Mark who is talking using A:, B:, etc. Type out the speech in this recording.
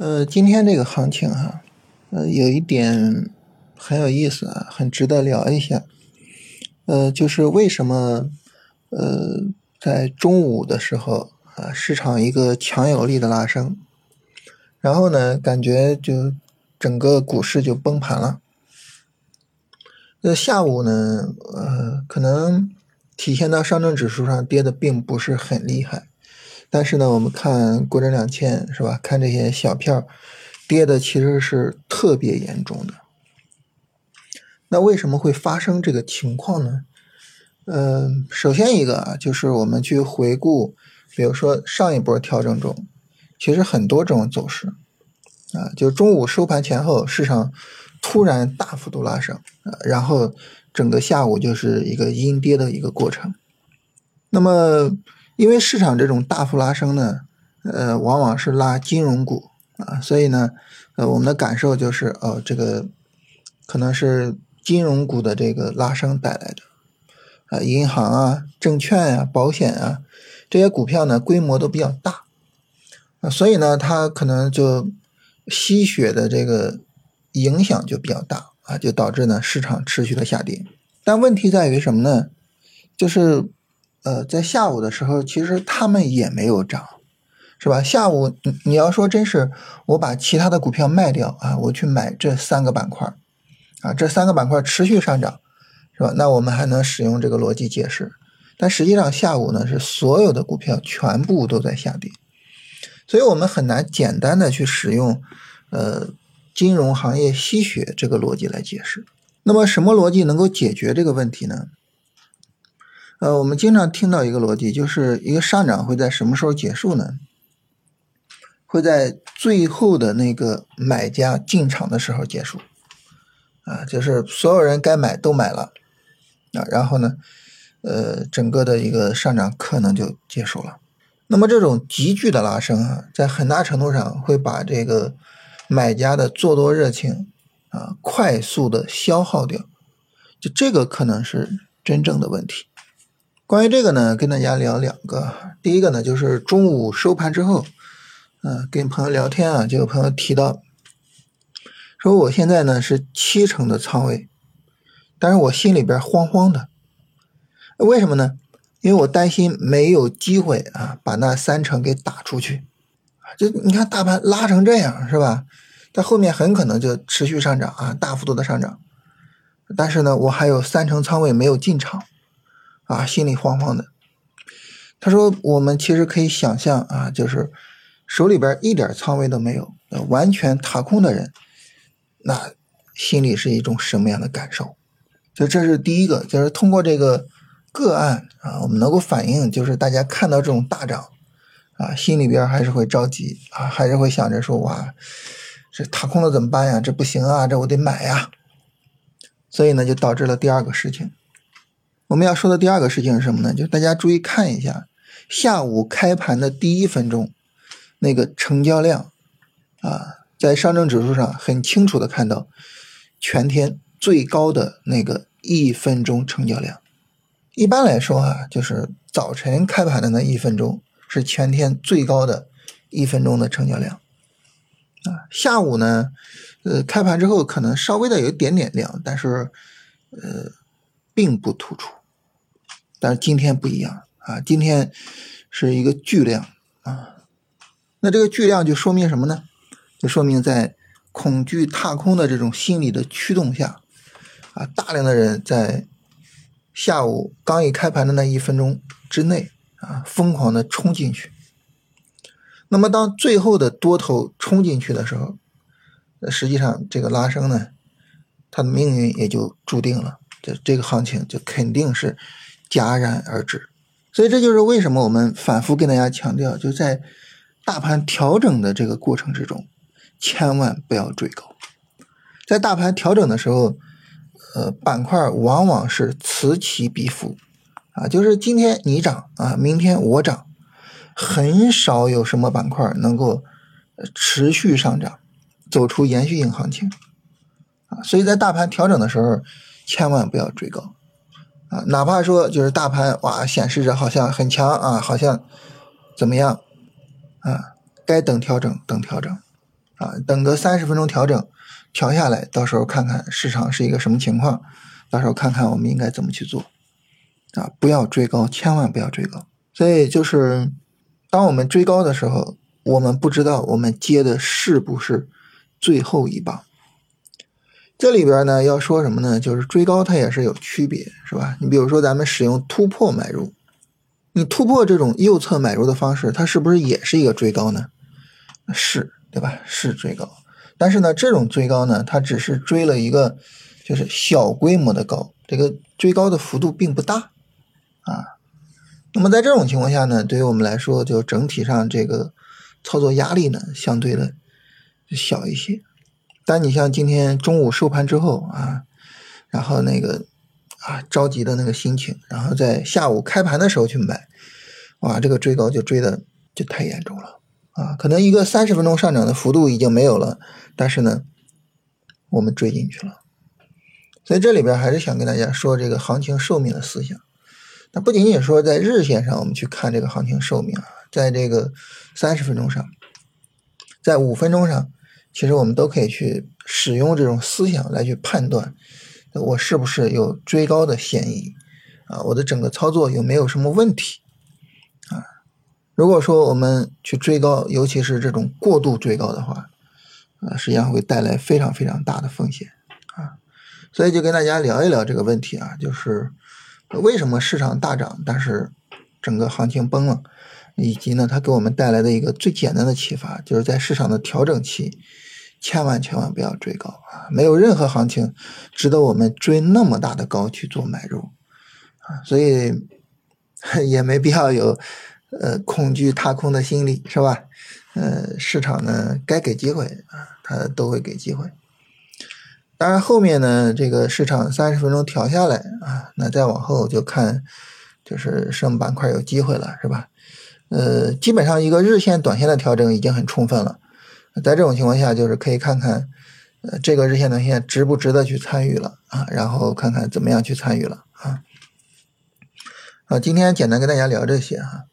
A: 呃，今天这个行情哈，呃，有一点很有意思啊，很值得聊一下。呃，就是为什么呃在中午的时候啊，市场一个强有力的拉升，然后呢，感觉就整个股市就崩盘了。那下午呢，呃，可能体现到上证指数上跌的并不是很厉害。但是呢，我们看国证两千是吧？看这些小票，跌的其实是特别严重的。那为什么会发生这个情况呢？嗯，首先一个啊，就是我们去回顾，比如说上一波调整中，其实很多这种走势啊，就中午收盘前后，市场突然大幅度拉升啊，然后整个下午就是一个阴跌的一个过程。那么。因为市场这种大幅拉升呢，呃，往往是拉金融股啊，所以呢，呃，我们的感受就是，哦，这个可能是金融股的这个拉升带来的，啊，银行啊、证券啊、保险啊这些股票呢，规模都比较大，啊，所以呢，它可能就吸血的这个影响就比较大啊，就导致呢市场持续的下跌。但问题在于什么呢？就是。呃，在下午的时候，其实他们也没有涨，是吧？下午你你要说真是我把其他的股票卖掉啊，我去买这三个板块，啊，这三个板块持续上涨，是吧？那我们还能使用这个逻辑解释。但实际上下午呢，是所有的股票全部都在下跌，所以我们很难简单的去使用呃金融行业吸血这个逻辑来解释。那么什么逻辑能够解决这个问题呢？呃，我们经常听到一个逻辑，就是一个上涨会在什么时候结束呢？会在最后的那个买家进场的时候结束，啊，就是所有人该买都买了，啊，然后呢，呃，整个的一个上涨可能就结束了。那么这种急剧的拉升啊，在很大程度上会把这个买家的做多热情啊快速的消耗掉，就这个可能是真正的问题。关于这个呢，跟大家聊两个。第一个呢，就是中午收盘之后，嗯，跟朋友聊天啊，就有朋友提到，说我现在呢是七成的仓位，但是我心里边慌慌的，为什么呢？因为我担心没有机会啊，把那三成给打出去。就你看大盘拉成这样，是吧？它后面很可能就持续上涨啊，大幅度的上涨。但是呢，我还有三成仓位没有进场。啊，心里慌慌的。他说：“我们其实可以想象啊，就是手里边一点仓位都没有，完全踏空的人，那心里是一种什么样的感受？就这是第一个，就是通过这个个案啊，我们能够反映，就是大家看到这种大涨啊，心里边还是会着急啊，还是会想着说哇，这踏空了怎么办呀？这不行啊，这我得买呀。所以呢，就导致了第二个事情。”我们要说的第二个事情是什么呢？就是大家注意看一下，下午开盘的第一分钟，那个成交量，啊，在上证指数上很清楚的看到，全天最高的那个一分钟成交量。一般来说啊，就是早晨开盘的那一分钟是全天最高的一分钟的成交量，啊，下午呢，呃，开盘之后可能稍微的有一点点量，但是，呃，并不突出。但是今天不一样啊，今天是一个巨量啊，那这个巨量就说明什么呢？就说明在恐惧踏空的这种心理的驱动下，啊，大量的人在下午刚一开盘的那一分钟之内啊，疯狂的冲进去。那么当最后的多头冲进去的时候，实际上这个拉升呢，它的命运也就注定了，这这个行情就肯定是。戛然而止，所以这就是为什么我们反复跟大家强调，就在大盘调整的这个过程之中，千万不要追高。在大盘调整的时候，呃，板块往往是此起彼伏，啊，就是今天你涨啊，明天我涨，很少有什么板块能够持续上涨，走出延续性行情，啊，所以在大盘调整的时候，千万不要追高。啊，哪怕说就是大盘哇显示着好像很强啊，好像怎么样啊？该等调整等调整啊，等个三十分钟调整，调下来，到时候看看市场是一个什么情况，到时候看看我们应该怎么去做，啊，不要追高，千万不要追高。所以就是当我们追高的时候，我们不知道我们接的是不是最后一棒。这里边呢要说什么呢？就是追高它也是有区别，是吧？你比如说咱们使用突破买入，你突破这种右侧买入的方式，它是不是也是一个追高呢？是，对吧？是追高，但是呢，这种追高呢，它只是追了一个就是小规模的高，这个追高的幅度并不大啊。那么在这种情况下呢，对于我们来说，就整体上这个操作压力呢，相对的小一些。但你像今天中午收盘之后啊，然后那个啊着急的那个心情，然后在下午开盘的时候去买，哇，这个追高就追的就太严重了啊！可能一个三十分钟上涨的幅度已经没有了，但是呢，我们追进去了。所以这里边还是想跟大家说这个行情寿命的思想。那不仅仅说在日线上我们去看这个行情寿命啊，在这个三十分钟上，在五分钟上。其实我们都可以去使用这种思想来去判断，我是不是有追高的嫌疑啊？我的整个操作有没有什么问题啊？如果说我们去追高，尤其是这种过度追高的话，啊，实际上会带来非常非常大的风险啊。所以就跟大家聊一聊这个问题啊，就是为什么市场大涨，但是整个行情崩了？以及呢，它给我们带来的一个最简单的启发，就是在市场的调整期，千万千万不要追高啊！没有任何行情值得我们追那么大的高去做买入啊！所以 也没必要有呃恐惧踏空的心理，是吧？呃，市场呢该给机会啊，它都会给机会。当然后面呢，这个市场三十分钟调下来啊，那再往后就看就是什么板块有机会了，是吧？呃，基本上一个日线、短线的调整已经很充分了，在这种情况下，就是可以看看，呃，这个日线、短线值不值得去参与了啊，然后看看怎么样去参与了啊。啊，今天简单跟大家聊这些啊，